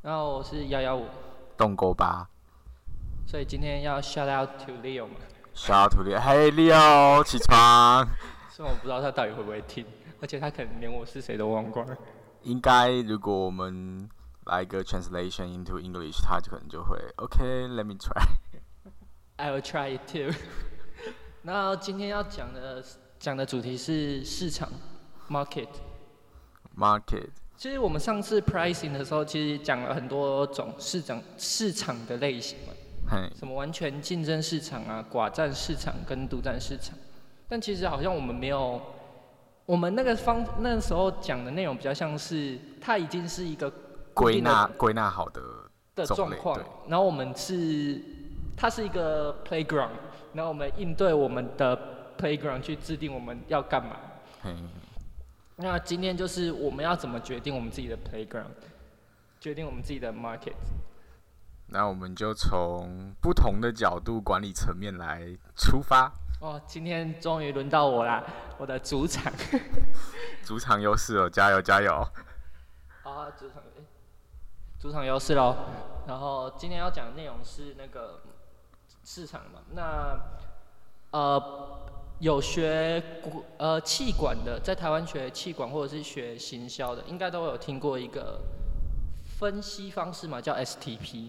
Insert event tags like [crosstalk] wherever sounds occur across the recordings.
然后我是幺幺五，动勾吧。所以今天要 shout out to Leo 嘛。shout out to Leo，嘿，Leo，起床。虽然我不知道他到底会不会听，而且他可能连我是谁都忘光了。应该，如果我们来一个 translation into English，他就可能就会 OK，let me try。I will try it too。那今天要讲的讲的主题是市场 market。其实我们上次 pricing 的时候，其实讲了很多种市场市场的类型嘛。什么完全竞争市场啊，寡占市场跟独占市场。但其实好像我们没有，我们那个方那时候讲的内容比较像是，它已经是一个归纳归纳好的的状况。然后我们是，它是一个 playground，然后我们应对我们的 playground 去制定我们要干嘛。那今天就是我们要怎么决定我们自己的 playground，决定我们自己的 market。那我们就从不同的角度管理层面来出发。哦，今天终于轮到我啦，我的主场。[laughs] 主场优势哦，加油加油！[laughs] 啊，主场，主场优势喽。然后今天要讲的内容是那个市场嘛。那呃，有学呃气管的，在台湾学气管或者是学行销的，应该都有听过一个分析方式嘛，叫 STP。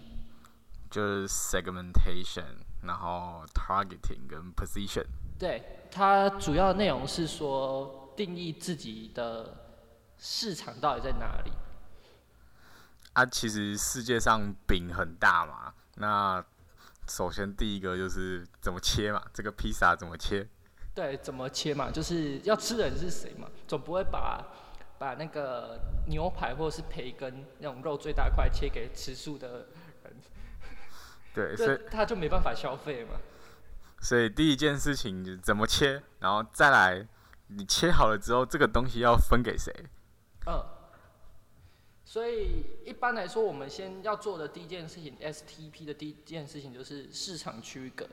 就是 segmentation，然后 targeting 跟 position。对，它主要内容是说定义自己的市场到底在哪里。啊，其实世界上饼很大嘛，那首先第一个就是怎么切嘛，这个披萨怎么切？对，怎么切嘛，就是要吃的人是谁嘛，总不会把把那个牛排或者是培根那种肉最大块切给吃素的。对，[laughs] 所以他就没办法消费嘛。所以第一件事情怎么切，然后再来，你切好了之后，这个东西要分给谁？嗯。所以一般来说，我们先要做的第一件事情，STP 的第一件事情就是市场区隔。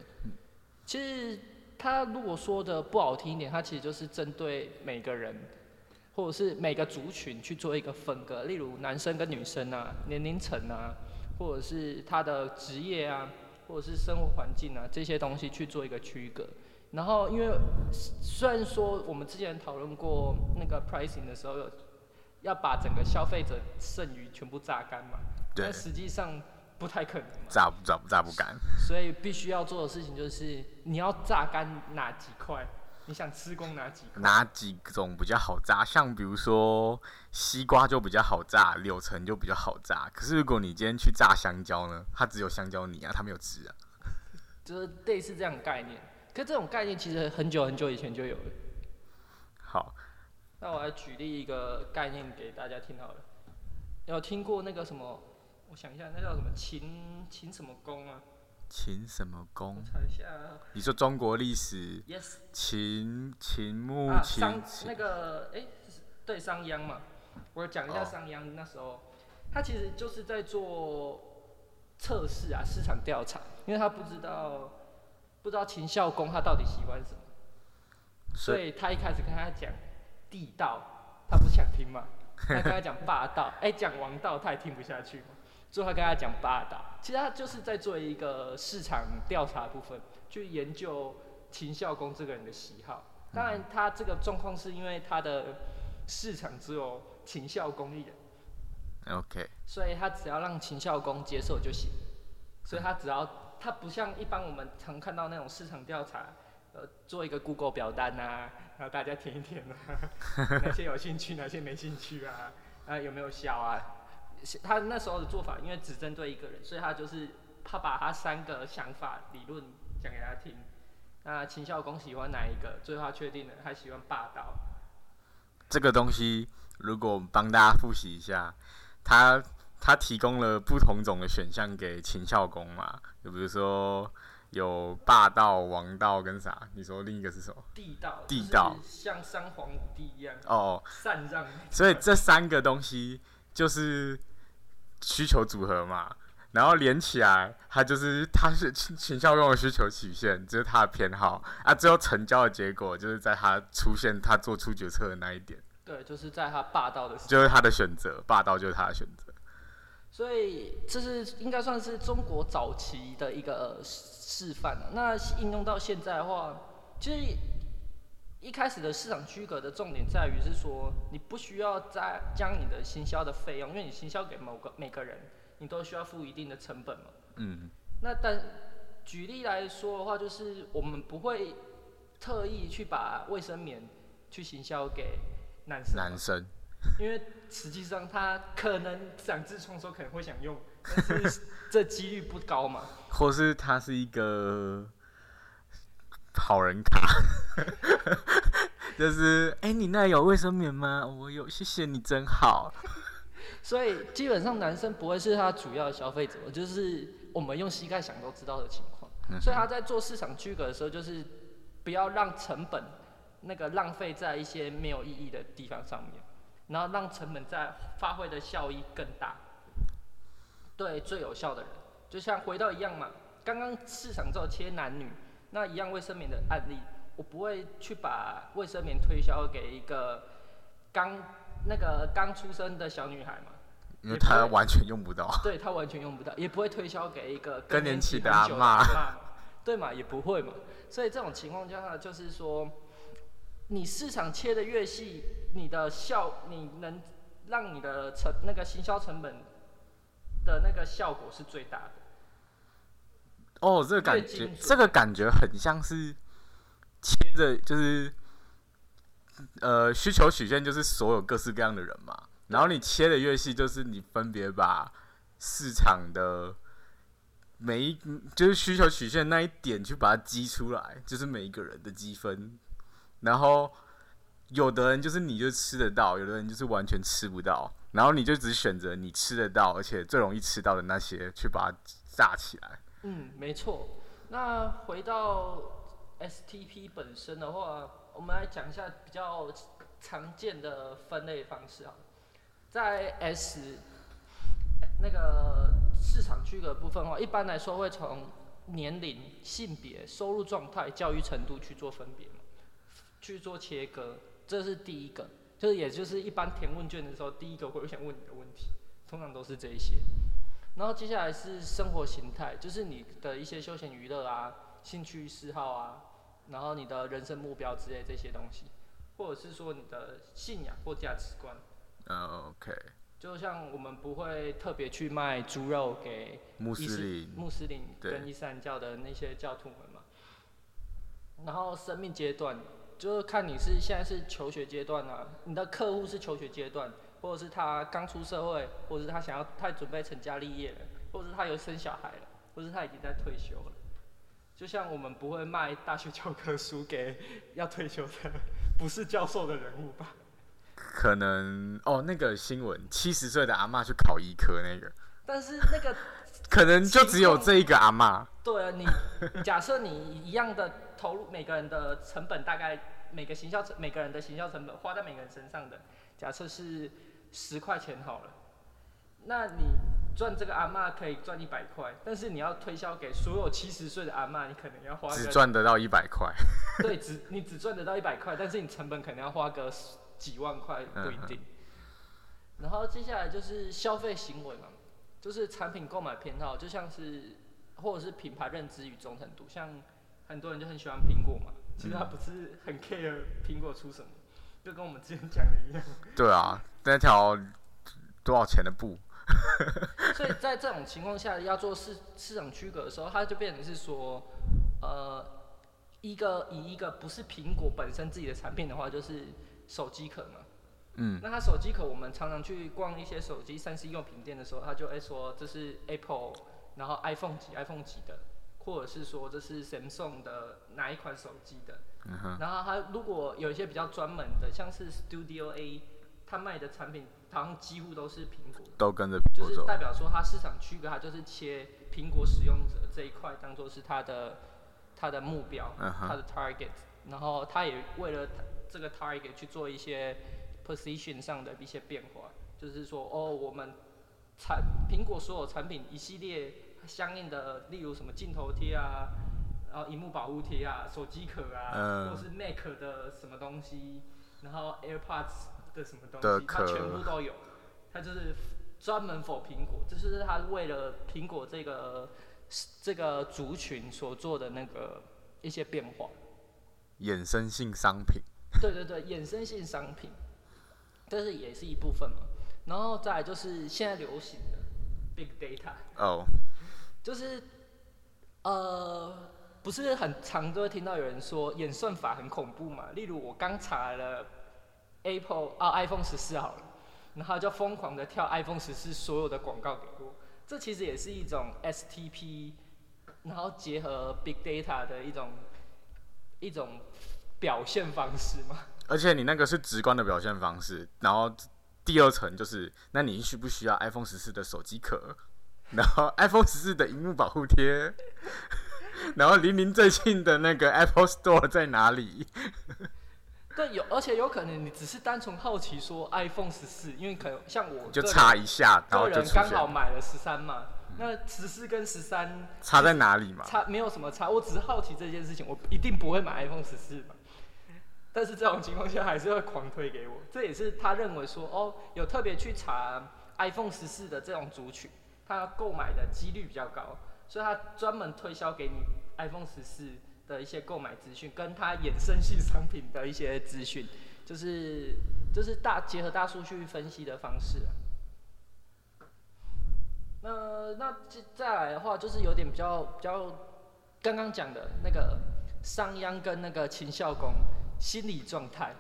其实他如果说的不好听一点，他其实就是针对每个人，或者是每个族群去做一个分割，例如男生跟女生啊，年龄层啊。或者是他的职业啊，或者是生活环境啊，这些东西去做一个区隔。然后，因为虽然说我们之前讨论过那个 pricing 的时候，要把整个消费者剩余全部榨干嘛，但实际上不太可能。榨不榨不榨不干。所以必须要做的事情就是，你要榨干哪几块？你想吃光哪几哪几种比较好榨？像比如说西瓜就比较好榨，柳橙就比较好榨。可是如果你今天去榨香蕉呢？它只有香蕉泥啊，它没有汁啊。就是类似这样概念。可这种概念其实很久很久以前就有了。好，那我来举例一个概念给大家听好了。有听过那个什么？我想一下，那叫什么秦秦什么公啊？秦什么公？查一下。你说中国历史？Yes。秦秦穆秦。那个哎，对商鞅嘛。我讲一下商鞅那时候，他其实就是在做测试啊，市场调查，因为他不知道不知道秦孝公他到底喜欢什么，所以他一开始跟他讲地道，他不想听嘛。他跟他讲霸道，哎，讲王道他也听不下去嘛。最后跟他讲霸道，其实他就是在做一个市场调查部分，去研究秦孝公这个人的喜好。当然，他这个状况是因为他的市场只有秦孝公一人。OK。所以他只要让秦孝公接受就行。所以他只要他不像一般我们常看到那种市场调查，呃，做一个 Google 表单啊，然后大家填一填啊，[laughs] 哪些有兴趣，哪些没兴趣啊，啊有没有效啊？他那时候的做法，因为只针对一个人，所以他就是他把他三个想法理论讲给他听。那秦孝公喜欢哪一个？最后他确定了，他喜欢霸道。这个东西，如果帮大家复习一下，他他提供了不同种的选项给秦孝公嘛？就比如说有霸道、王道跟啥？你说另一个是什么？地道。地道。像三皇五帝一样。哦。禅让。所以这三个东西就是。需求组合嘛，然后连起来，它就是它是秦孝公的需求曲线，这是他的偏好啊。最后成交的结果，就是在他出现，他做出决策的那一点。对，就是在他霸道的。就是他的选择，霸道就是他的选择。所以这是应该算是中国早期的一个示范了。那应用到现在的话，其实一开始的市场区隔的重点在于是说，你不需要再将你的行销的费用，因为你行销给某个每个人，你都需要付一定的成本嘛。嗯，那但举例来说的话，就是我们不会特意去把卫生棉去行销给男生，男生，因为实际上他可能长痔疮的时候可能会想用，但是这几率不高嘛。[laughs] 或是他是一个好人卡，[laughs] 就是哎、你那有卫生棉吗？我有，谢谢你，真好。所以基本上男生不会是他主要的消费者，就是我们用膝盖想都知道的情况。嗯所以他在做市场区隔的时候，就是不要让成本那个浪费在一些没有意义的地方上面，然后让成本在发挥的效益更大，对最有效的人。就像回到一样嘛，刚刚市场只有切男女，那一样卫生棉的案例，我不会去把卫生棉推销给一个刚那个刚出生的小女孩嘛。因为她完全用不到。[laughs] 对她完全用不到，也不会推销给一个更年期的阿嬷嬷嘛，对嘛，也不会嘛。所以这种情况下，就是说，你市场切的越细，你的效，你能让你的成那个行销成本的那个效果是最大的。哦，这个感觉这个感觉很像是切着，就是呃需求曲线，就是所有各式各样的人嘛。然后你切的越细，就是你分别把市场的每一就是需求曲线那一点去把它积出来，就是每一个人的积分。然后有的人就是你就吃得到，有的人就是完全吃不到。然后你就只选择你吃得到，而且最容易吃到的那些去把它炸起来。嗯，没错。那回到 STP 本身的话，我们来讲一下比较常见的分类方式啊。在 S 那个市场区隔部分的话，一般来说会从年龄、性别、收入状态、教育程度去做分别嘛，去做切割，这是第一个，就是也就是一般填问卷的时候，第一个会想问你的问题，通常都是这一些。然后接下来是生活形态，就是你的一些休闲娱乐啊、兴趣嗜好啊，然后你的人生目标之类这些东西，或者是说你的信仰或价值观。嗯，OK，就像我们不会特别去卖猪肉给穆斯斯林，穆斯林跟伊斯兰教的那些教徒们嘛。然后生命阶段，就是看你是现在是求学阶段啊，你的客户是求学阶段，或者是他刚出社会，或者是他想要他准备成家立业了，或者是他有生小孩了，或者是他已经在退休了。就像我们不会卖大学教科书给 [laughs] 要退休的不是教授的人物吧？可能哦，那个新闻，七十岁的阿妈去考医科那个，但是那个 [laughs] 可能就只有这一个阿妈。对啊，你假设你一样的投入，每个人的成本大概每个行销成每个人的行销成本花在每个人身上的，假设是十块钱好了，那你赚这个阿嬷可以赚一百块，但是你要推销给所有七十岁的阿嬷，你可能要花只赚得到一百块。对，只你只赚得到一百块，但是你成本可能要花个几万块，不一定。然后接下来就是消费行为嘛，就是产品购买偏好，就像是或者是品牌认知与忠诚度，像很多人就很喜欢苹果嘛，其实他不是很 care 苹果出什么，就跟我们之前讲的一样。[laughs] 对啊，那条多少钱的布？所以在这种情况下，要做市市场区隔的时候，它就变成是说，呃，一个以一个不是苹果本身自己的产品的话，就是手机壳嘛。嗯，那它手机壳，我们常常去逛一些手机三 C 用品店的时候，他就会说这是 Apple，然后 iPhone 几 iPhone 几的，或者是说这是 Samsung 的哪一款手机的。嗯哼，然后它如果有一些比较专门的，像是 Studio A，它卖的产品好像几乎都是苹果。都跟着苹果。就是代表说它市场区隔，它就是切苹果使用者这一块当做是它的它的目标，嗯哼它的 target，然后它也为了这个 target 去做一些 position 上的一些变化，就是说哦，我们产苹果所有产品一系列相应的，例如什么镜头贴啊，然后荧幕保护贴啊，手机壳啊，嗯或是 Mac 的什么东西，然后 AirPods 的什么东的西，它全部都有。它就是专门否苹果，这就是它为了苹果这个这个族群所做的那个一些变化。衍生性商品。[laughs] 对对对，衍生性商品，但是也是一部分嘛。然后再来就是现在流行的 big data，哦，就是呃，不是很常都会听到有人说演算法很恐怖嘛。例如我刚查了 Apple 啊 iPhone 十四好了，然后就疯狂的跳 iPhone 十四所有的广告给我，这其实也是一种 STP，然后结合 big data 的一种一种表现方式嘛。而且你那个是直观的表现方式，然后第二层就是，那你需不需要 iPhone 十四的手机壳，然后 iPhone 十四的荧幕保护贴，[laughs] 然后离您最近的那个 Apple Store 在哪里？[laughs] 对，有，而且有可能你只是单纯好奇说 iPhone 十四，因为可能像我就查一下，然后个人刚好买了十三嘛，那十四跟十三差在哪里嘛？差没有什么差，我只是好奇这件事情，我一定不会买 iPhone 十四嘛。但是这种情况下还是会狂推给我，这也是他认为说哦，有特别去查 iPhone 十四的这种族群，他购买的几率比较高，所以他专门推销给你 iPhone 十四的一些购买资讯，跟他衍生性商品的一些资讯，就是就是大结合大数据分析的方式。那那接再来的话，就是有点比较比较刚刚讲的那个商鞅跟那个秦孝公心理状态，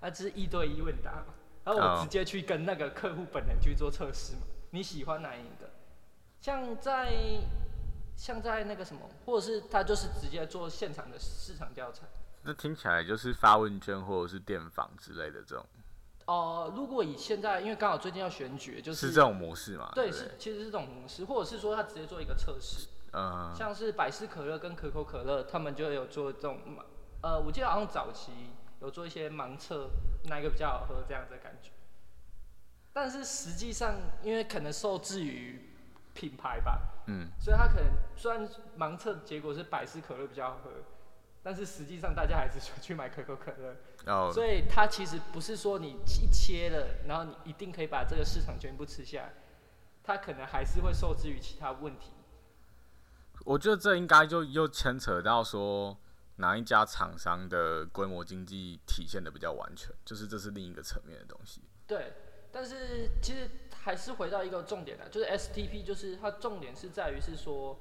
那这是一对一问答嘛，然后我直接去跟那个客户本人去做测试嘛，你喜欢哪一个？像在像在那个什么，或者是他就是直接做现场的市场调查。那听起来就是发问卷或者是电访之类的这种，哦、如果以现在，因为刚好最近要选举，就是是这种模式嘛？对，是其实是这种模式，或者是说他直接做一个测试。嗯，像是百事可乐跟可口可乐，他们就有做这种盲，呃，我记得好像早期有做一些盲测，哪一个比较好喝这样子的感觉。但是实际上，因为可能受制于品牌吧，嗯，所以他可能虽然盲测结果是百事可乐比较好喝，但是实际上大家还是去买可口可乐。然后所以它其实不是说你一切了，然后你一定可以把这个市场全部吃下来，它可能还是会受制于其他问题。我觉得这应该就又牵扯到说哪一家厂商的规模经济体现的比较完全，就是这是另一个层面的东西。对，但是其实还是回到一个重点的，就是 STP，就是它重点是在于是说，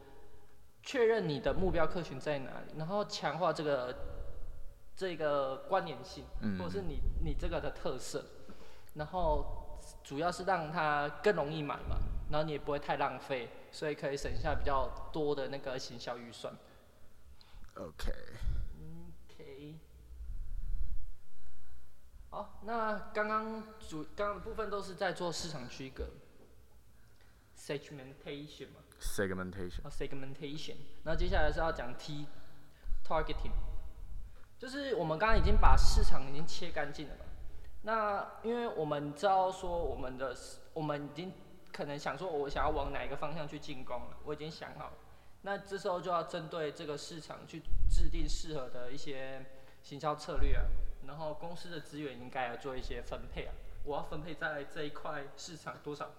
确认你的目标客群在哪里，然后强化这个这个关联性，嗯。或者是你你这个的特色，然后主要是让它更容易买嘛，然后你也不会太浪费，所以可以省下比较多的那个行销预算。OK，OK，好，那刚刚主刚刚的部分都是在做市场区隔，segmentation 嘛，segmentation，啊 segmentation，那接下来是要讲 T targeting，就是我们刚刚已经把市场已经切干净了嘛，那因为我们知道说我们的我们已经可能想说我想要往哪一个方向去进攻了，我已经想好了。那这时候就要针对这个市场去制定适合的一些行销策略啊，然后公司的资源应该要做一些分配啊，我要分配在这一块市场多少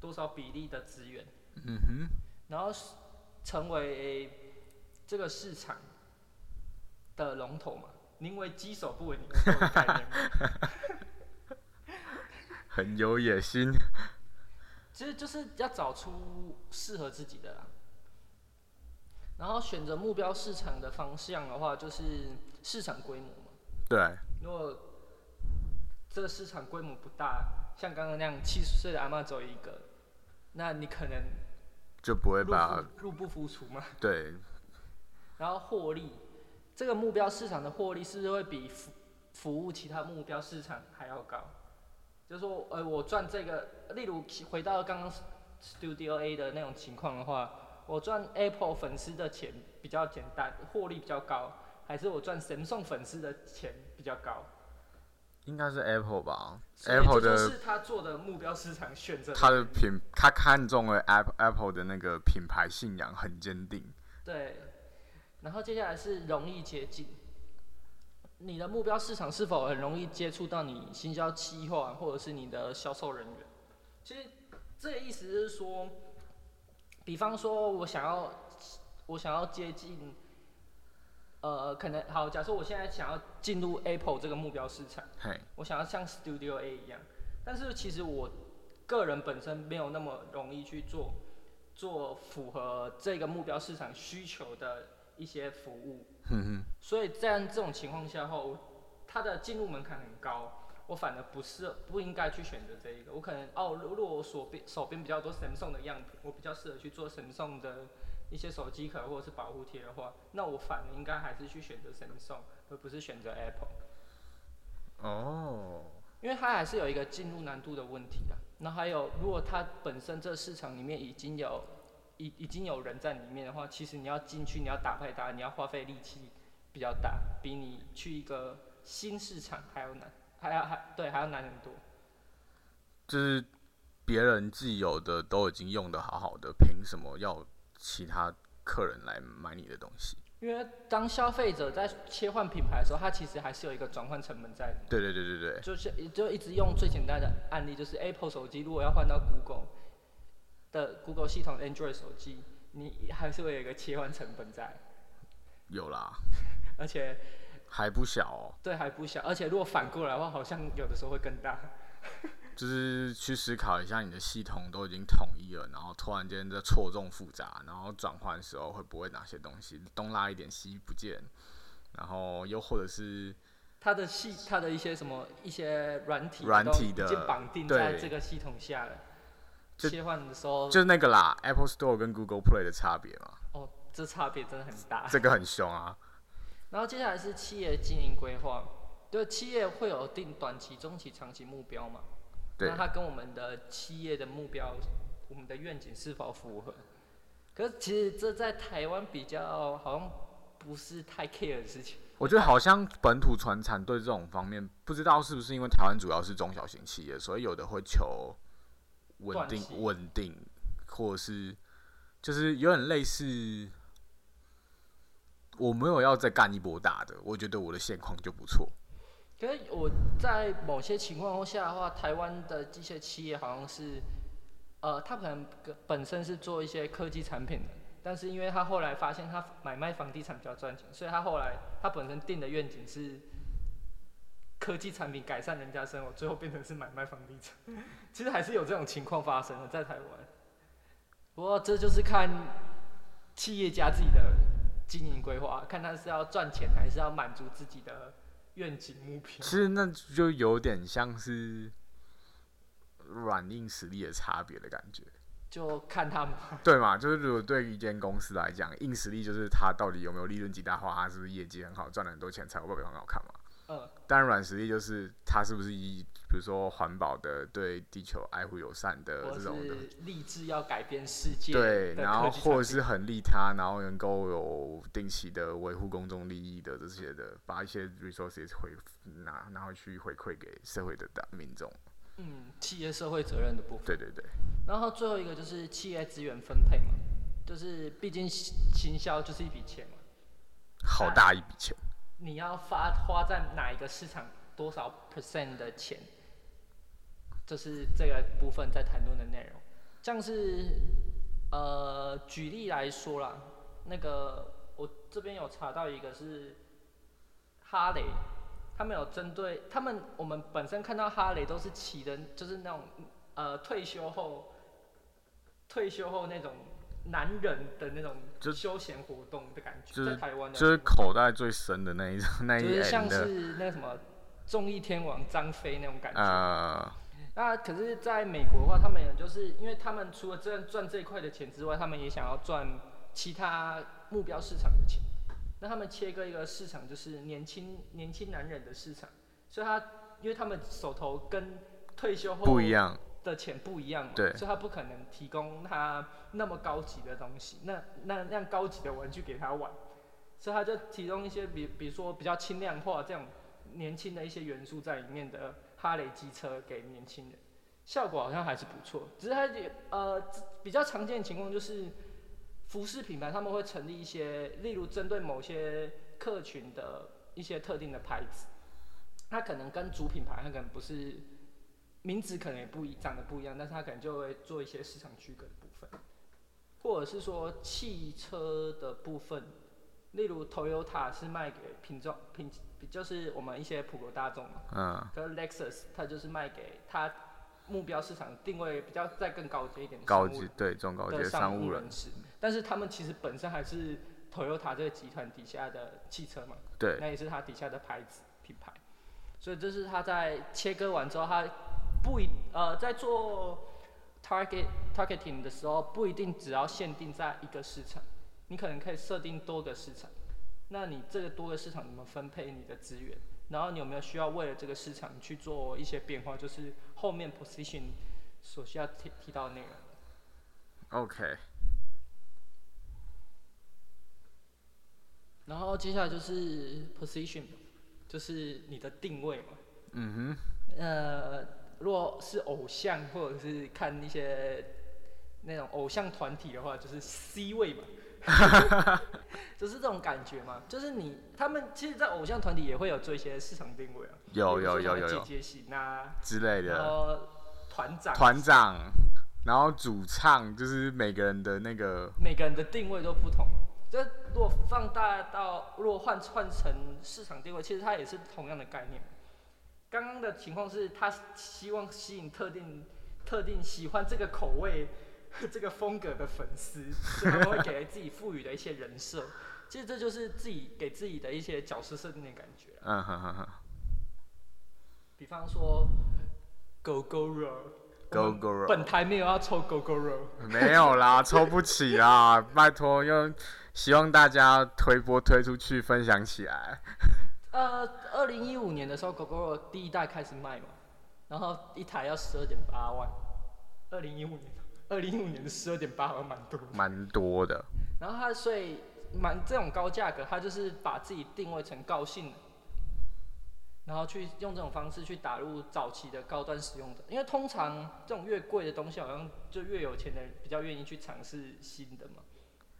多少比例的资源，嗯哼，然后是成为这个市场的龙头嘛，宁为鸡首不为牛后的概念。很有野心。其实就是要找出适合自己的啦。然后选择目标市场的方向的话，就是市场规模嘛。对，如果这个市场规模不大，像刚刚那样七十岁的阿妈走一个，那你可能就不会入把不入不敷出嘛。对然后获利，这个目标市场的获利是不是会比服服务其他目标市场还要高？就是说，呃，我赚这个，例如回到刚刚 Studio A 的那种情况的话，我赚 Apple 粉丝的钱比较简单，获利比较高，还是我赚神送粉丝的钱比较高？应该是 Apple 吧？Apple 的是他做的目标市场选择。他的品，他看中了 Apple Apple 的那个品牌信仰很坚定。对，然后接下来是容易接近。你的目标市场是否很容易接触到你行销企划或者是你的销售人员？其实这个意思是说，比方说我想要我想要接近，呃，可能好，假设我现在想要进入 Apple 这个目标市场，我想要像 Studio A 一样，但是其实我个人本身没有那么容易去做做符合这个目标市场需求的一些服务，所以在这种情况下后，它的进入门槛很高，我反而不是不应该去选择这一个，我可能哦，如果我手边手边比较多 Samsung 的样品，我比较适合去做 Samsung 的一些手机壳或者是保护贴的话，那我反而应该还是去选择 Samsung，而不是选择 Apple。哦，因为它还是有一个进入难度的问题啊。那还有，如果它本身这市场里面已经有已已经有人在里面的话，其实你要进去，你要打败它，你要花费力气比较大，比你去一个新市场还要难，还要还对还要难很多。就是别人既有的都已经用的好好的，凭什么要其他客人来买你的东西？因为当消费者在切换品牌的时候，它其实还是有一个转换成本在的。对对对对对，就是就一直用最简单的案例，就是 Apple 手机如果要换到 Google 的 Google 系统 Android 手机，你还是会有一个切换成本在，有啦，[laughs] 而且还不小哦。对还不小，而且如果反过来的话，好像有的时候会更大。就是去思考一下，你的系统都已经统一了，然后突然间这错综复杂，然后转换的时候会不会哪些东西东拉一点西不见，然后又或者是它的系它的一些什么一些软体软体的绑定在这个系统下了，切换的时候就是那个啦，Apple Store 跟 Google Play 的差别嘛，哦，这差别真的很大。这个很凶啊。然后接下来是企业经营规划，就，企业会有定短期、中期、长期目标嘛？对那它跟我们的企业的目标、我们的愿景是否符合？可是其实这在台湾比较好像不是太 care 的事情。我觉得好像本土传产对这种方面，不知道是不是因为台湾主要是中小型企业，所以有的会求稳定、稳定，或者是就是有点类似，我没有要再干一波大的，我觉得我的现况就不错。可是我在某些情况下的话，台湾的机械企业好像是，呃，他可能本身是做一些科技产品的，但是因为他后来发现他买卖房地产比较赚钱，所以他后来他本身定的愿景是科技产品改善人家生活，最后变成是买卖房地产。[laughs] 其实还是有这种情况发生的，在台湾。不过这就是看企业家自己的经营规划，看他是要赚钱还是要满足自己的愿景目标。其实那就有点像是软硬实力的差别的感觉，就看他们。对嘛？就是如果对于一间公司来讲，硬实力就是他到底有没有利润极大化，他是不是业绩很好，赚了很多钱，财务报表很好看嘛。嗯，当然，软实力就是它是不是以比如说环保的、对地球爱护友善的这种的，是立志要改变世界对，然后或者是很利他，然后能够有定期的维护公众利益的这些的，把一些 resources 回拿拿回去回馈给社会的大民众。嗯企业社会责任的部分。对对对，然后最后一个就是企业资源分配嘛，就是毕竟行行销就是一笔钱嘛，好大一笔钱。你要发花在哪一个市场多少 percent 的钱，这是这个部分在谈论的内容。像是呃举例来说啦，那个我这边有查到一个是哈雷，他们有针对他们我们本身看到哈雷都是骑的，就是那种呃退休后退休后那种男人的那种就休闲活动的感觉，就是在台湾的就是口袋最深的那一种 [laughs] 那一就是像，是那个什么综艺天王张飞那种感觉。呃，那可是在美国的话，他们也就是因为他们除了赚赚这一块的钱之外，他们也想要赚其他目标市场的钱。那他们切割一个市场，就是年轻年轻男人的市场，所以他因为他们手头跟退休后不一样。的钱不一样嘛，对。所以他不可能提供他那么高级的东西，那那那样高级的玩具给他玩，所以他就提供一些比比如说比较轻量化这种年轻的一些元素在里面的哈雷机车给年轻人，效果好像还是不错，只是它也呃比较常见的情况就是服饰品牌他们会成立一些，例如针对某些客群的一些特定的牌子，它可能跟主品牌它可能不是名字可能也不一长得不一样，但是他可能就会做一些市场区隔的部分，或者是说汽车的部分，例如 Toyota 是卖给品种品，就是我们一些普罗大众嘛，嗯，可是 Lexus 它就是卖给它目标市场定位比较再更高阶一点的高级对中高级的商务人人，士，但是他们其实本身还是 Toyota 这个集团底下的汽车嘛，对，那也是它底下的牌子品牌，所以这是它在切割完之后，它不一呃在做 target targeting 的时候，不一定只要限定在一个市场，你可能可以设定多个市场，那你这个多个市场怎么分配你的资源？然后你有没有需要为了这个市场去做一些变化？就是后面 position 所需要提提到的内容。OK，然后接下来就是 position，就是你的定位嘛。嗯哼呃，如果是偶像或者是看一些那种偶像团体的话，就是 C 位嘛，[laughs] 就是这种感觉嘛。就是你他们其实，在偶像团体也会有做一些市场定位啊，有有有有有姐姐型啊，之类的然的，后团长，团长，然后主唱，就是每个人的那个，每个人的定位都不同。这如果放大到，如果换换成市场定位，其实它也是同样的概念。刚刚的情况是他希望吸引特定特定喜欢这个口味、[laughs] 这个风格的粉丝，所以他们会给自己赋予的一些人设。[laughs] 其实这就是自己给自己的一些角色设定的感觉啊。嗯哼哼哼比方说狗狗肉，，Go Go 本台没有要抽狗狗肉。没有啦，[laughs] 抽不起啦，拜托，用希望大家推波推出去，分享起来。呃，二零一五年的时候，GoGo 第一代开始卖嘛，然后一台要十二点八万。二零一五年，二零一五年的十二点八万蛮多。蛮多的，然后它所以蛮这种高价格，它就是把自己定位成高性能，然后去用这种方式去打入早期的高端使用者。因为通常这种越贵的东西，好像就越有钱的人比较愿意去尝试新的嘛，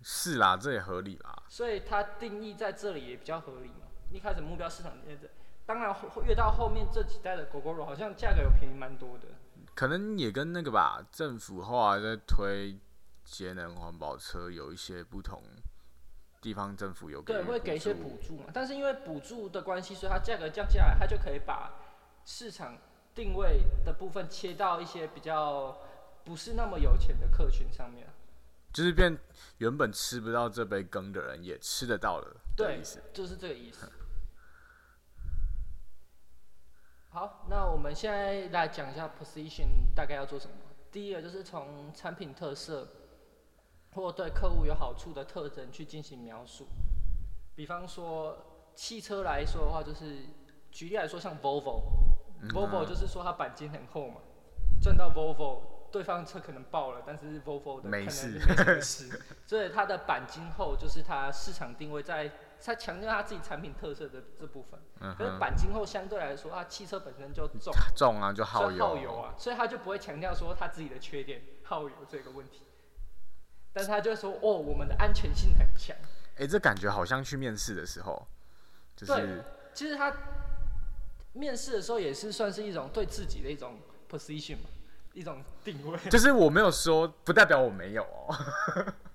是啦，这也合理啦。所以它定义在这里也比较合理嘛。一开始目标市场在这，当然后越到后面这几代的狗狗肉好像价格有便宜蛮多的。可能也跟那个吧，政府后来在推节能环保车有一些不同，地方政府有对，会给一些补补助嘛，但是因为补助的关系，所以它价格降下来，它就可以把市场定位的部分切到一些比较不是那么有钱的客群上面。就是变原本吃不到这杯羹的人也吃得到了对。，就是这个意思。好，那我们现在来讲一下 position 大概要做什么。第一个就是从产品特色或对客户有好处的特征去进行描述。比方说汽车来说的话，就是举例来说，像 Volvo，Volvo、就是说它钣金很厚嘛，赚到 Volvo，对方车可能爆了，但是 Volvo 的可能没事没事，所以它的钣金厚就是它市场定位在它强调他自己产品特色的这部分。嗯，可是钣金后相对来说，它汽车本身就重，重啊就耗油，耗油啊，所以他就不会强调说他自己的缺点耗油这个问题，但是他就会说哦，我们的安全性很强。哎、这感觉好像去面试的时候，就对是其实他面试的时候也是算是一种对自己的一种 position 嘛，一种定位，就是我没有说，不代表我没有哦，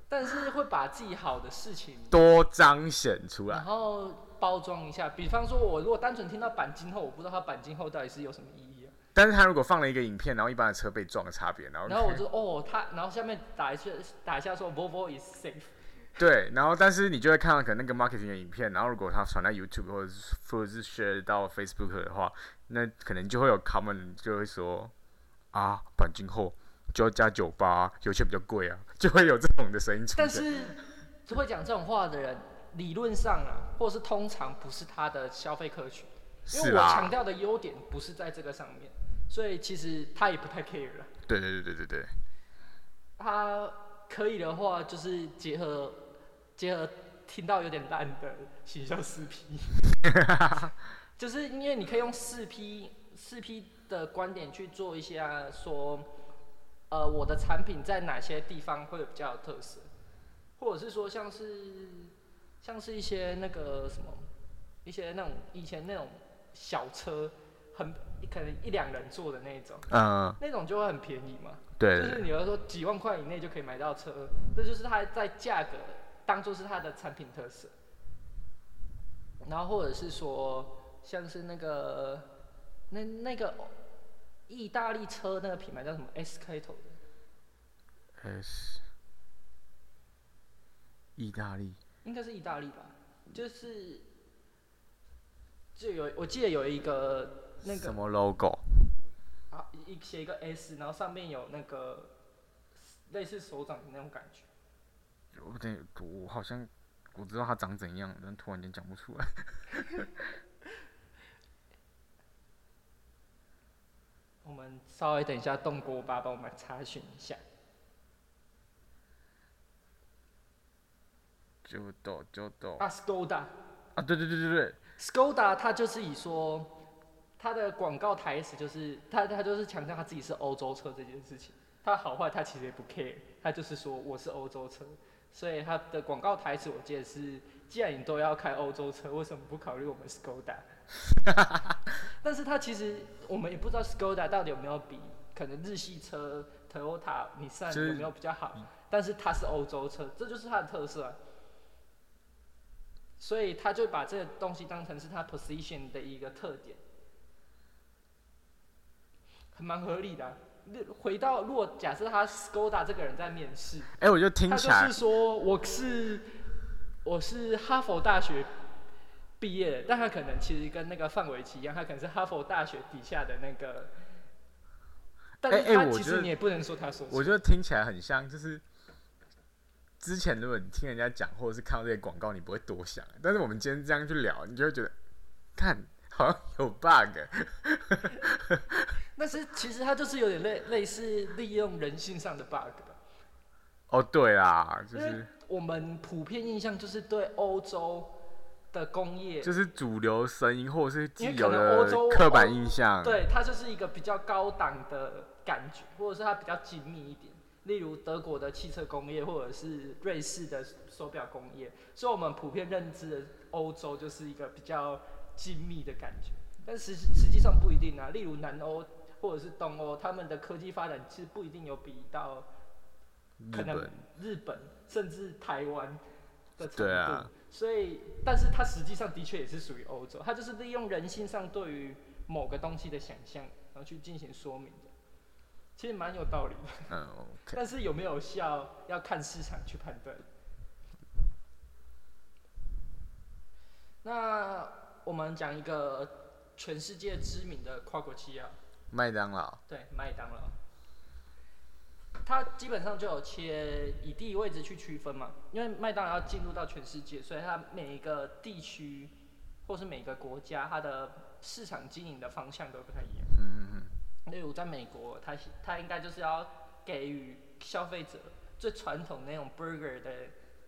但是会把自己好的事情，多彰显出来然。后包装一下。比方说，我如果单纯听到钣金后，我不知道它钣金后到底是有什么意义啊。但是他如果放了一个影片，然后一般的车被撞的差别，然后然后我就哦，他，然后下面打一下打一下说 Volvo is safe。对，然后但是你就会看到可能那个 marketing 的影片，然后如果他传到 YouTube 或者是或者是 share 到 Facebook 的话，那可能就会有 comment 就会说啊，钣金后就要加九八，有些比较贵啊，[laughs] 就会有这种的声音出但现。是会讲这种话的人，理论上啊，或是通常不是他的消费客群，因为我强，调的优点不是在这个上面，所以其实他也不太 care 了。对对对对对对，他可以的话，就是结合结合听到有点烂的形象四 P，[laughs] 就是因为你可以用四 P 四 P 的观点去做一些、啊、说，呃，我的产品在哪些地方会比较有特色，或者是说像是像是一些那个什么，一些那种以前那种小车很可能一两人坐的那种，嗯，那种就会很便宜嘛。对就是你要说几万块以内就可以买到车，这就是它在价格当做是它的产品特色。然后或者是说，像是那个那那个意大利车那个品牌叫什么 S 开头的，S，意大利，应该是意大利吧？就是就有我记得有一个那个什么 logo？啊一写一个 S，然后上面有那个类似手掌的那种感觉。我得我好像我知道它长怎样，但突然间讲不出来。[laughs] 我们稍微等一下动锅巴帮我们查询一下。就到就到啊，Skoda。啊，对对对对对，Skoda 它就是以说，它的广告台词就是，它它就是强调它自己是欧洲车这件事情。它好坏它其实也不 care，它就是说我是欧洲车，所以它的广告台词我记得是，既然你都要开欧洲车，为什么不考虑我们 Skoda？[laughs] 但是它其实我们也不知道 Skoda 到底有没有比可能日系车 Toyota、你上就是有没有比较好，但是它是欧洲车，这就是它的特色啊。所以他就把这个东西当成是他 position 的一个特点，很蛮合理的啊、回到如果假设他 Skoda 这个人在面试，哎、我就听他就是说我是我是哈佛大学毕业的，但他可能其实跟那个范玮琪一样，他可能是哈佛大学底下的那个，但他其实你也不能说他说错，我觉得听起来很像，就是之前如果你听人家讲，或者是看到这些广告，你不会多想。但是我们今天这样去聊，你就会觉得，看好像有 bug。[laughs] 但是其实他就是有点类类似利用人性上的 bug 吧。哦，对啦，就是我们普遍印象就是对欧洲的工业，就是主流声音，或者是既因为可有能欧洲的刻板印象。对它就是一个比较高档的感觉，或者是它比较精密一点。例如德国的汽车工业，或者是瑞士的手表工业，所以我们普遍认知的欧洲就是一个比较精密的感觉。但实实际上不一定啊，例如南欧或者是东欧，他们的科技发展其实不一定有比到可能日本日本甚至台湾的程度。对啊所以，但是它实际上的确也是属于欧洲，它就是利用人性上对于某个东西的想象，然后去进行说明的，其实蛮有道理的。嗯，[laughs] OK，但是有没有效，要看市场去判断。那我们讲一个全世界知名的跨国企业啊，麦当劳，对，麦当劳，它基本上就有切以地理位置去区分嘛，因为麦当劳要进入到全世界，所以它每一个地区或是每个国家，它的市场经营的方向都不太一样。嗯嗯嗯，例如在美国，它它应该就是要给予消费者最传统那种 burger 的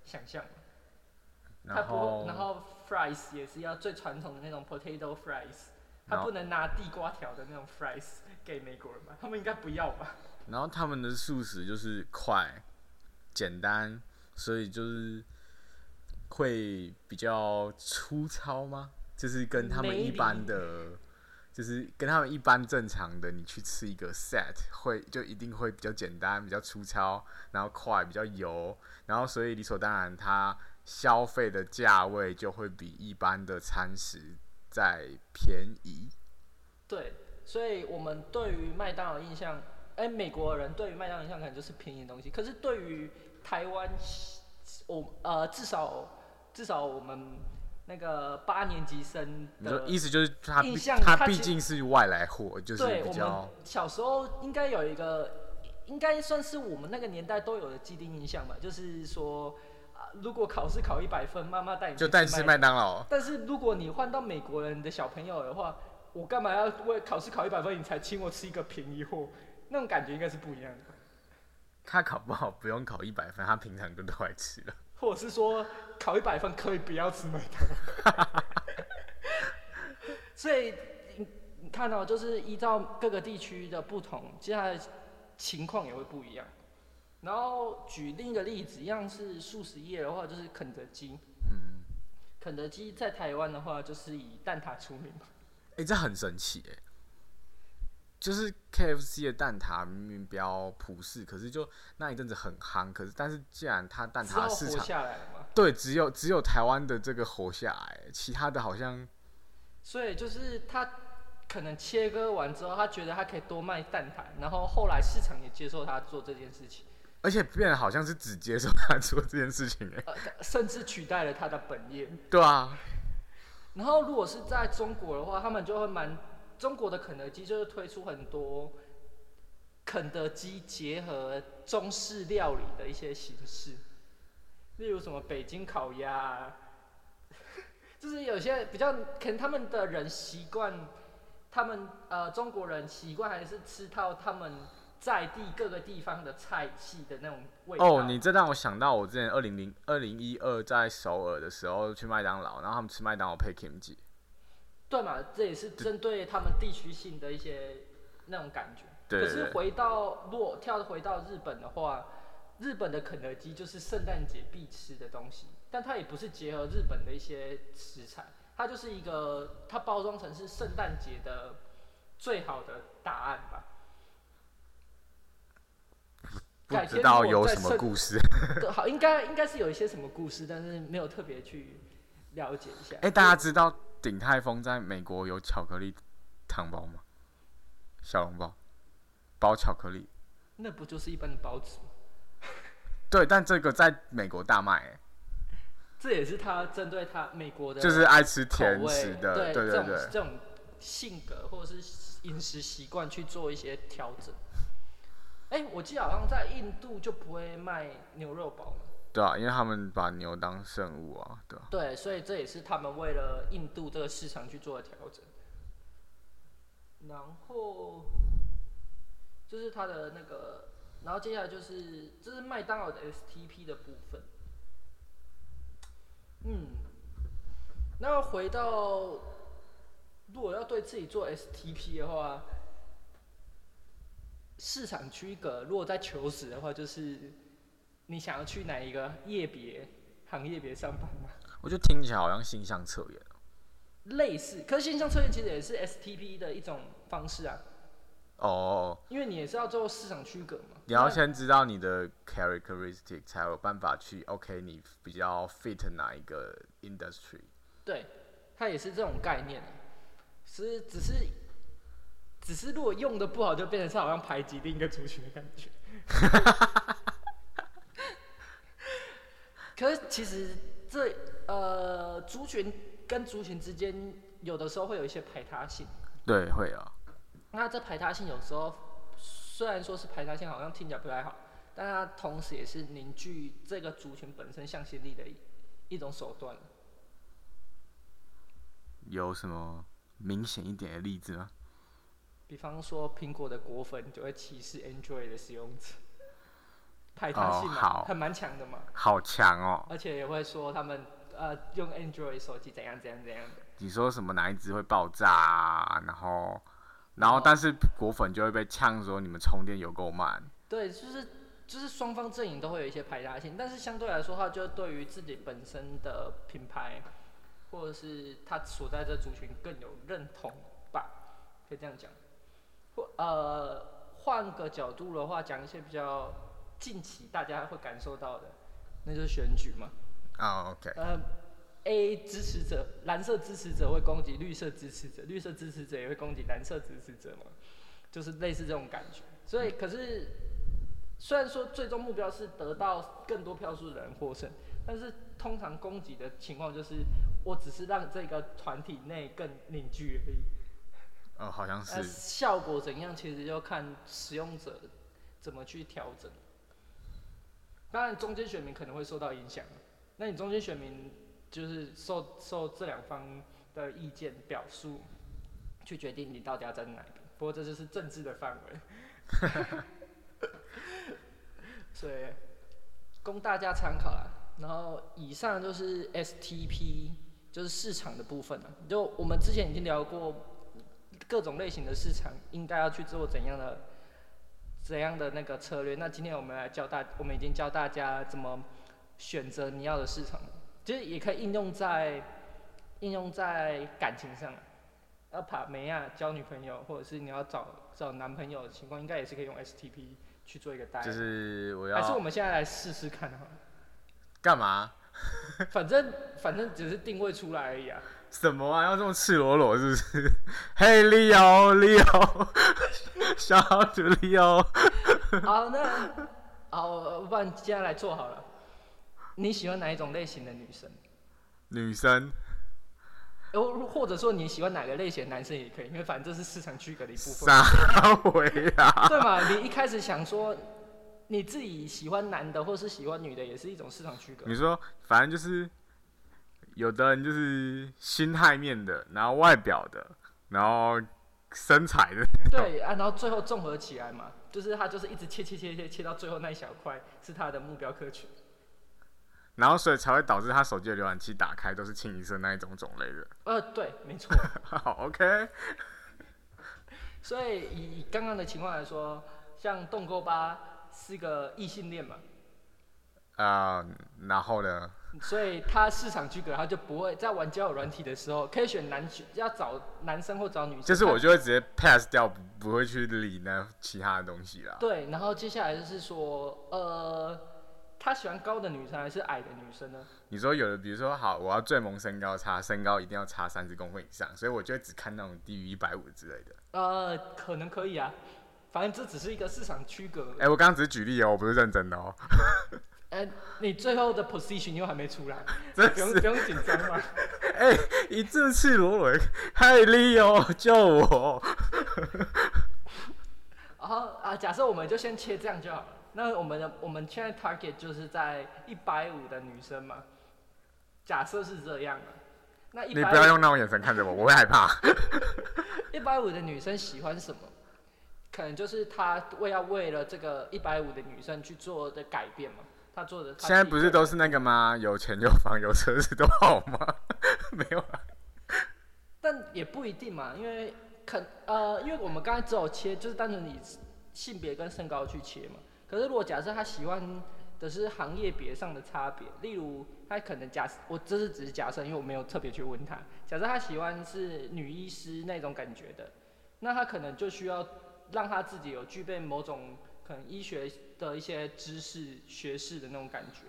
想象嘛，它不然后，然后 fries 也是要最传统的那种 potato fries，它不能拿地瓜条的那种 fries 给美国人吧？他们应该不要吧？然后他们的素食就是快、简单，所以就是会比较粗糙吗？就是跟他们一般的，就是跟他们一般正常的，你去吃一个 set 会就一定会比较简单、比较粗糙，然后快、比较油，然后所以理所当然，它消费的价位就会比一般的餐食再便宜。对，所以我们对于麦当劳印象，哎、美国人对于麦当劳印象可能就是便宜的东西，可是对于台湾，我呃至少至少我们那个八年级生的意思就是他印象他毕竟是外来货，就是对我比较们小时候应该有一个，应该算是我们那个年代都有的既定印象吧，就是说，啊，如果考试考一百分，妈妈带你去就带你吃麦当劳。但是如果你换到美国人的小朋友的话，我干嘛要为考试考一百分你才请我吃一个便宜货？那种感觉应该是不一样的，他考不好不用考一百分，他平常就都爱吃了。或者是说考一百分可以不要吃麦当劳。[laughs] 所以你你看到、就是依照各个地区的不同，接下来情况也会不一样。然后举另一个例子，一样是素食业的话，就是肯德基。嗯，肯德基在台湾的话，就是以蛋挞出名嘛。哎、这很神奇哎、就是 KFC 的蛋挞明明比较普世，可是就那一阵子很夯。可是但是既然它蛋挞市场下来了嘛。对只有只有台湾的这个活下来，其他的好像所以就是他可能切割完之后，他觉得他可以多卖蛋挞，然后后来市场也接受他做这件事情，而且变得好像是只接受他做这件事情哎。呃，甚至取代了他的本业。对啊，然后如果是在中国的话，他们就会蛮中国的肯德基就是推出很多肯德基结合中式料理的一些形式，例如什么北京烤鸭，[laughs] 就是有些比较可能他们的人习惯，他们呃中国人习惯还是吃到他们在地各个地方的菜系的那种味道。哦，你这让我想到我之前二零零二零一二在首尔的时候去麦当劳，然后他们吃麦当劳配 kimchi。对嘛，这也是针对他们地区性的一些那种感觉。对可是回到如果跳回到日本的话，日本的肯德基就是圣诞节必吃的东西，但它也不是结合日本的一些食材，它就是一个它包装成是圣诞节的最好的答案吧。不知道有什么故事。对，[laughs] 好，应该应该是有一些什么故事，但是没有特别去了解一下。哎、大家知道鼎泰丰在美国有巧克力糖包吗？小笼包，包巧克力。那不就是一般的包子吗？对，但这个在美国大卖、欸，这也是他针对他美国的就是爱吃甜食的，对对对。这种性格或者是饮食习惯去做一些调整。哎、我记得好像在印度就不会卖牛肉堡嘛。对啊，因为他们把牛当圣物啊，对啊。对，所以这也是他们为了印度这个市场去做的调整。然后就是它的那个，然后接下来就是这是麦当劳的 STP 的部分。嗯，那回到如果要对自己做 STP 的话，市场区隔，如果在求职的话，就是你想要去哪一个业别、行业别上班吗？我觉得听起来好像形象测验哦类似，可是形象测验其实也是 STP 的一种方式啊，哦，因为你也是要做市场区隔嘛。你要先知道你的 characteristic，才有办法去 OK，你比较 fit 哪一个 industry。对，它也是这种概念啊，是只是只是如果用的不好，就变成是好像排挤另一个族群的感觉。[laughs] 可是其实这呃族群跟族群之间有的时候会有一些排他性。对，会啊。那这排他性有时候虽然说是排他性，好像听起来不太好，但它同时也是凝聚这个族群本身向心力的一一种手段。有什么明显一点的例子吗？比方说，苹果的果粉就会歧视 Android 的使用者，排他性嘛，哦好很蛮强的嘛，好强哦！而且也会说他们呃用 Android 手机怎样怎样怎样的。你说什么哪一只会爆炸啊？然后，然后哦但是果粉就会被呛说你们充电有够慢。对，就是就是双方阵营都会有一些排他性，但是相对来说，的话就对于自己本身的品牌，或者是他所在这族群更有认同吧，可以这样讲。或呃，换个角度的话，讲一些比较近期大家会感受到的，那就是选举嘛。啊、o k 呃，A 支持者，蓝色支持者会攻击绿色支持者，绿色支持者也会攻击蓝色支持者嘛，就是类似这种感觉。所以，可是虽然说最终目标是得到更多票数的人获胜，但是通常攻击的情况就是，我只是让这个团体内更凝聚而已。哦，好像那是。效果怎样，其实就看使用者怎么去调整。当然，中间选民可能会受到影响。那你中间选民就是受受这两方的意见表述，去决定你到底要站在哪一边。不过这就是政治的范围，[laughs] 所以供大家参考啦。然后以上就是 STP，就是市场的部分了。就我们之前已经聊过各种类型的市场应该要去做怎样的怎样的那个策略。那今天我们来教大，我们已经教大家怎么选择你要的市场，其实也可以应用在应用在感情上，要把梅亚交女朋友，或者是你要找找男朋友的情况，应该也是可以用 STP 去做一个代。就是我要还是我们现在来试试看哈，干嘛？反正反正只是定位出来而已啊。什么啊？要这么赤裸裸是不是？[laughs] 嘿，Leo，Leo，shout out to Leo。好，那好，不然接下来做好了。你喜欢哪一种类型的女生？女生呃，或者说你喜欢哪个类型的男生也可以，因为反正这是市场区隔的一部分，撒回啊！对嘛？你一开始想说你自己喜欢男的或是喜欢女的，也是一种市场区隔你。说，反正就是有的人就是心态面的，然后外表的，然后身材的，对啊，然后最后综合起来嘛，就是他就是一直切切切切切到最后那一小块是他的目标客群。然后所以才会导致他手机的浏览器打开都是清一色那一种种类的。呃，对，没错。[laughs] 好，OK，所以以以刚刚的情况来说，像洞沟吧是个异性恋嘛，啊、然后呢？所以他市场区隔他就不会在玩交友软体的时候，可以选男选要找男生或找女生。就是我就会直接 pass 掉，不不会去理那其他的东西啦。对，然后接下来就是说，呃，他喜欢高的女生还是矮的女生呢？你说有的，比如说好，我要最萌身高差，身高一定要差三十公分以上，所以我就会只看那种低于一百五之类的。呃，可能可以啊，反正这只是一个市场区隔。哎、我刚刚只是举例哦，我不是认真的哦。[laughs] 哎、你最后的 position 又还没出来，[laughs] 不用不用紧张嘛。[laughs] 哎、一这赤裸裸，嗨利哦救我！[laughs] 然后啊，假设我们就先切这样就好了。那我们的我们现在 target 就是在一百五的女生嘛，假设是这样的。那一你不要用那种眼神看着我，我会害怕。一百五的女生喜欢什么？可能就是她为要为了这个一百五的女生去做的改变嘛。她做的现在不是都是那个吗？有钱有房有车子都好吗？[laughs] 没有啊。但也不一定嘛，因为可呃，因为我们刚才只有切，就是单纯以性别跟身高去切嘛。可是如果假设他喜欢的是行业别上的差别，例如他可能假设我这是只是假设，因为我没有特别去问他。假设他喜欢是女医师那种感觉的，那他可能就需要让他自己有具备某种可能医学的一些知识、学识的那种感觉，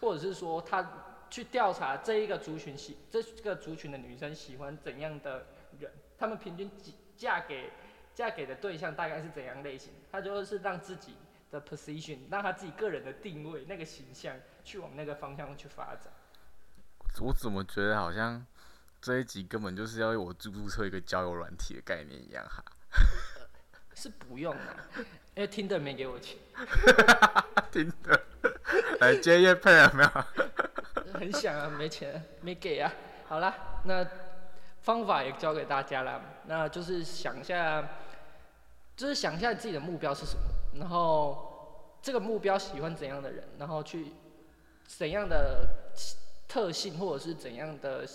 或者是说他去调查这一个族群喜这个族群的女生喜欢怎样的人，他们平均几嫁给嫁给的对象大概是怎样类型，他就是让自己的 position，让他自己个人的定位那个形象去往那个方向去发展。我怎么觉得好像这一集根本就是要我注册一个交友软体的概念一样哈？是不用的，[laughs] 因为 Tinder 没给我钱，听的，来接叶配了没有？很想啊，没钱没给啊。好啦，那方法也教给大家了，那就是想一下，就是想一下自己的目标是什么，然后这个目标喜欢怎样的人，然后去怎样的特性或者是怎样的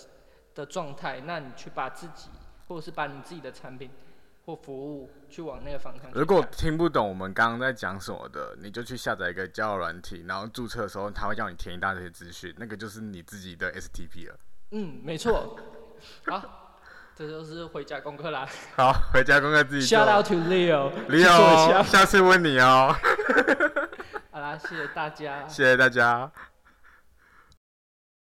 的状态，那你去把自己或者是把你自己的产品或服务去往那个方向如果看听不懂我们刚刚在讲什么的，你就去下载一个交友软体，然后注册的时候，他会叫你填一大堆资讯，那个就是你自己的 STP 了。嗯，没错，[laughs] 好，这就是回家功课啦。好，回家功课自己做。Shout out to Leo，去做一下。下次问你哦，[laughs] 好啦，谢谢大家。谢谢大家。